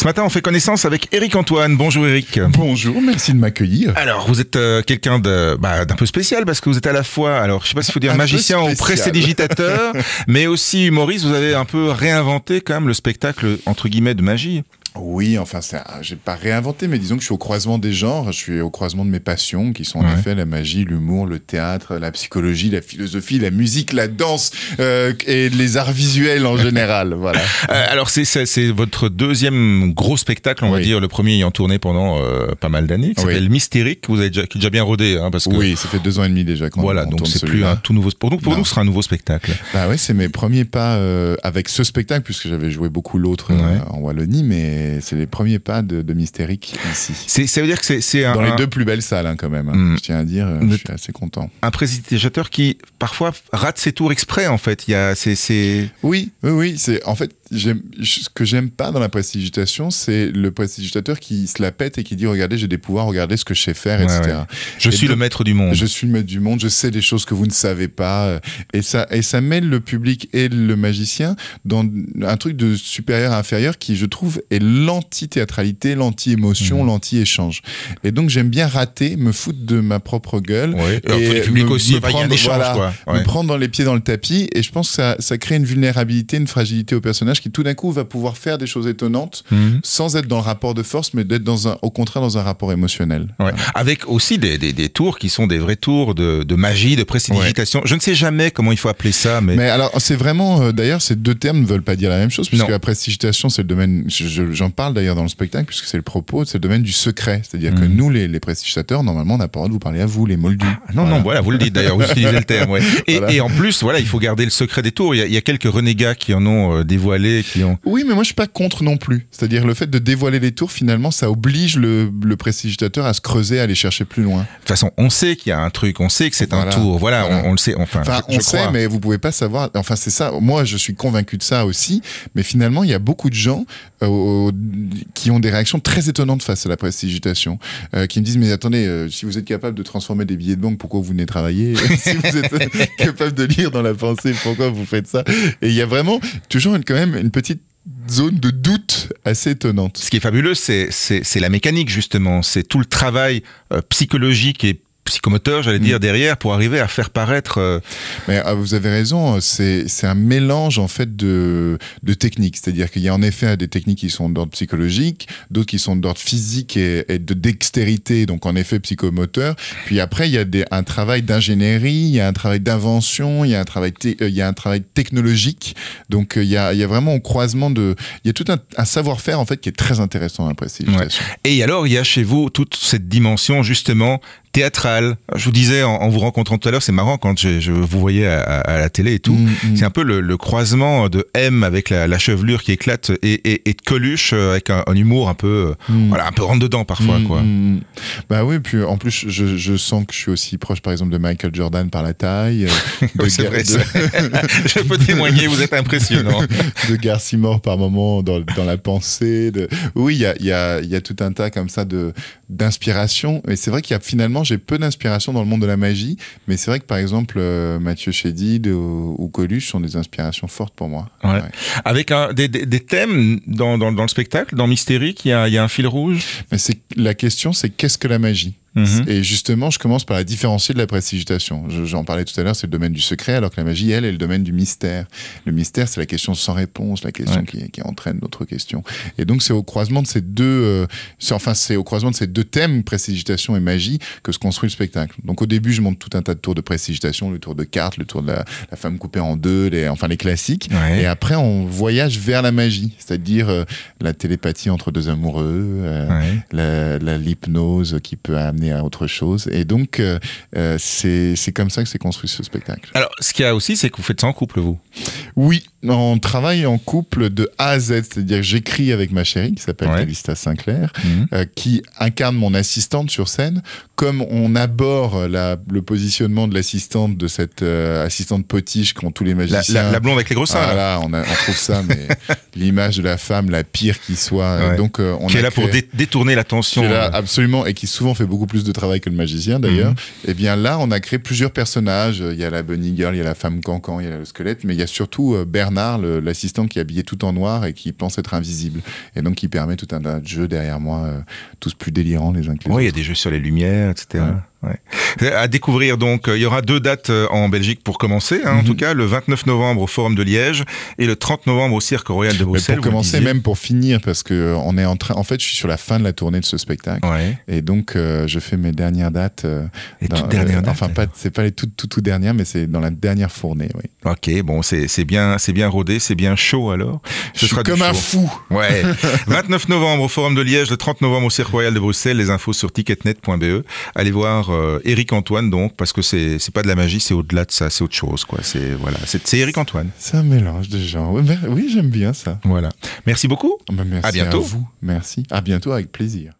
Ce matin, on fait connaissance avec Eric Antoine. Bonjour Eric. Bonjour, merci de m'accueillir. Alors, vous êtes euh, quelqu'un de, bah, d'un peu spécial parce que vous êtes à la fois, alors je sais pas s'il faut dire Un magicien ou prestidigitateur, mais aussi humoriste. Vous avez un peu réinventé quand même le spectacle entre guillemets de magie. Oui, enfin, j'ai pas réinventé, mais disons que je suis au croisement des genres. Je suis au croisement de mes passions, qui sont en Ouais. effet la magie, l'humour, le théâtre, la psychologie, la philosophie, la musique, la danse euh, et les arts visuels en général. Voilà. Euh, alors c'est, votre deuxième gros spectacle, on va Oui. dire, le premier ayant tourné pendant euh, pas mal d'années, qui Oui. s'appelle Mystérique. Vous avez déjà, qui est déjà bien rodé, hein, parce que Oui, ça fait deux ans et demi déjà qu'on voilà, on donc c'est plus un tout nouveau. Pour nous, pour Non. nous, ce sera un nouveau spectacle. Bah ouais, c'est mes premiers pas avec ce spectacle, puisque j'avais joué beaucoup l'autre Ouais. en Wallonie, mais c'est les premiers pas de, de Mystérique ici. Ça veut dire que c'est, un, Dans les un- deux plus belles salles, hein, quand même. hein. Mm. Je tiens à dire, euh, je suis assez content. un prestidigitateur qui parfois rate ses tours exprès en fait. Il y a, c'est... Oui, oui, oui. C'est en fait, ce que j'aime pas dans la prestidigitation, c'est le prestidigitateur qui se la pète et qui dit regardez, j'ai des pouvoirs, regardez ce que je sais faire, etc. ouais. Je Et suis le maître du monde. Je suis le maître du monde, je sais des choses que vous ne savez pas, euh, et ça et ça mêle le public et le magicien dans un truc de supérieur à inférieur qui, je trouve, est l'anti-théâtralité, l'anti-émotion, Mhm. l'anti-échange. Et donc j'aime bien rater, me foutre de ma propre gueule. Ouais. Et public me- aussi. me Enfin, il y a un prendre, échange, voilà, quoi. me Ouais. prendre dans les pieds dans le tapis et je pense que ça, ça crée une vulnérabilité, une fragilité au personnage qui tout d'un coup va pouvoir faire des choses étonnantes Mhm. sans être dans le rapport de force mais d'être dans un, au contraire dans un rapport émotionnel. Ouais. Avec aussi des, des, des tours qui sont des vrais tours de, de magie, de prestidigitation. Je ne sais jamais comment il faut appeler ça, mais, Mais alors c'est vraiment euh, d'ailleurs ces deux termes ne veulent pas dire la même chose puisque Non. la prestidigitation c'est le domaine je- je- j'en parle d'ailleurs dans le spectacle puisque c'est le propos c'est le domaine du secret c'est-à-dire que Mhm. nous les, les normalement on n'a pas le droit de vous parler à vous les moldus. Ah, non, non, voilà, vous le dites d'ailleurs, vous utilisez le terme. Ouais. Et, Voilà. et en plus, voilà, il faut garder le secret des tours. Il y a, il y a quelques renégats qui en ont euh, dévoilé, qui ont. Oui, mais moi je suis pas contre non plus. C'est-à-dire le fait de dévoiler les tours, finalement, ça oblige le, le prestidigitateur à se creuser, à aller chercher plus loin. De toute façon, on sait qu'il y a un truc, on sait que c'est un tour. Voilà, Voilà. On, on le sait. Enfin, Enfin, je, on je sait, crois. mais vous pouvez pas savoir. Enfin, c'est ça. Moi, je suis convaincu de ça aussi. Mais finalement, il y a beaucoup de gens euh, qui ont des réactions très étonnantes face à la prestidigitation, euh, qui me disent mais attendez, euh, si vous êtes capable de transformer des billets de banque, pourquoi vous venez travailler? Si vous êtes capable de lire dans la pensée, pourquoi vous faites ça? Et il y a vraiment toujours une- quand même une petite zone de doute assez étonnante. Ce qui est fabuleux, c'est la mécanique justement. C'est tout le travail euh, psychologique et psychomoteur, j'allais Mm. dire derrière, pour arriver à faire paraître. euh, Mais ah, vous avez raison, c'est un mélange en fait de, de techniques. C'est-à-dire qu'il y a en effet des techniques qui sont d'ordre psychologique, d'autres qui sont d'ordre physique et, et de dextérité, donc en effet psychomoteur. Puis après, il y a des, un travail d'ingénierie, il y a un travail d'invention, il y a un travail, euh, il y a un travail technologique. Donc euh, il y a, il y a vraiment au croisement de... Il y a tout un, un savoir-faire en fait qui est très intéressant la prestidigitation. Et alors, il y a chez vous toute cette dimension justement théâtrale. Je vous disais en, en vous rencontrant tout à l'heure, c'est marrant quand je, je vous voyais à, la télé et tout. Mm, mm. C'est un peu le, le croisement de M avec la, la chevelure qui éclate et, et, et de Coluche euh, avec un, un humour un peu, euh, Mm. voilà, un peu rentre dedans parfois, quoi. Bah oui, puis en plus, je, je sens que je suis aussi proche, par exemple, de Michael Jordan par la taille. euh, Oui, c'est vrai, de- je peux témoigner, vous êtes impressionnant. de Garcia Mort par moment dans, dans la pensée. De... Oui, il y a, il y, a, il y a tout un tas comme ça de d'inspiration. Et c'est vrai qu'il y a finalement, j'ai peu d'inspiration dans le monde de la magie, mais c'est vrai que par exemple, euh, Mathieu Chédid ou, ou Coluche sont des inspirations fortes pour moi. Ouais. Avec un, des, des, des thèmes dans, dans, dans le spectacle, dans Mystérique, il y a, il y a un fil rouge? Mais c'est la question, c'est qu'est-ce que la magie? Mhm. Et justement, je commence par la différencier de la prestidigitation. Je- J'en parlais tout à l'heure, c'est le domaine du secret, alors que la magie, elle, est le domaine du mystère. Le mystère, c'est la question sans réponse, la question Ouais. qui, qui entraîne d'autres questions. Et donc, c'est au croisement de ces deux, euh, enfin, c'est au croisement de ces deux thèmes, prestidigitation et magie, que se construit le spectacle. Donc, au début, je monte tout un tas de tours de prestidigitation, le tour de cartes, le tour de la, la femme coupée en deux, les, enfin, les classiques. Ouais. Et après, on voyage vers la magie, c'est-à-dire euh, la télépathie entre deux amoureux, euh, Ouais. l'hypnose qui peut amener à autre chose. Et donc, euh, euh, c'est c'est comme ça que s'est construit ce spectacle. Alors, ce qu'il y a aussi, c'est que vous faites ça en couple, vous? Oui, on travaille en couple de A à Z, c'est-à-dire j'écris avec ma chérie qui s'appelle Ouais. Calista Sinclair, Mhm. euh, qui incarne mon assistante sur scène. Comme on aborde la, le positionnement de l'assistante, de cette euh, assistante potiche qu'ont tous les La, magiciens. la, la blonde avec les gros seins, Ah là, on, a- on trouve ça, mais l'image de la femme la pire qui soit. Ouais. Donc, euh, on qui a est là pour dé- détourner l'attention. qui est là, absolument, et qui souvent fait beaucoup plus de travail que le magicien d'ailleurs. Mhm. Et bien là, on a créé plusieurs personnages. Il y a la bunny girl, il y a la femme cancan, il y a le squelette, mais il y a surtout Bernard Bernard, l'assistant qui est habillé tout en noir et qui pense être invisible. Et donc, qui permet tout un tas de jeux derrière moi, euh, tous plus délirants les uns que les Oui, il y a autres. des jeux sur les lumières, etc. Ouais. À découvrir donc, euh, il y aura deux dates euh, en Belgique pour commencer, hein, en Mhm. tout cas, le 29 novembre au Forum de Liège et le 30 novembre au Cirque Royal de Mais Bruxelles. pour vous le commencer, même pour finir, parce que euh, on est en train. En fait, je suis sur la fin de la tournée de ce spectacle, Ouais. et donc euh, je fais mes dernières dates. euh, Les dans- toutes dernières euh, dates. Enfin, pas, c'est pas les toutes toutes toutes dernières, mais c'est dans la dernière fournée. Oui. Ok, bon, c'est bien, c'est bien rodé, c'est bien chaud alors. Je suis sera du comme un fou. Ouais. 29 novembre au Forum de Liège, le 30 novembre au Cirque Royal de Bruxelles. Les infos sur ticketnet.be. Allez voir euh, Eric Antoine donc, parce que c'est c'est pas de la magie, c'est au-delà de ça, c'est autre chose quoi. C'est voilà, c'est Eric Antoine. C'est un mélange de genres. Oui, oui, j'aime bien ça. Voilà. Merci beaucoup. Bah, merci À bientôt. vous. Merci. À bientôt avec plaisir.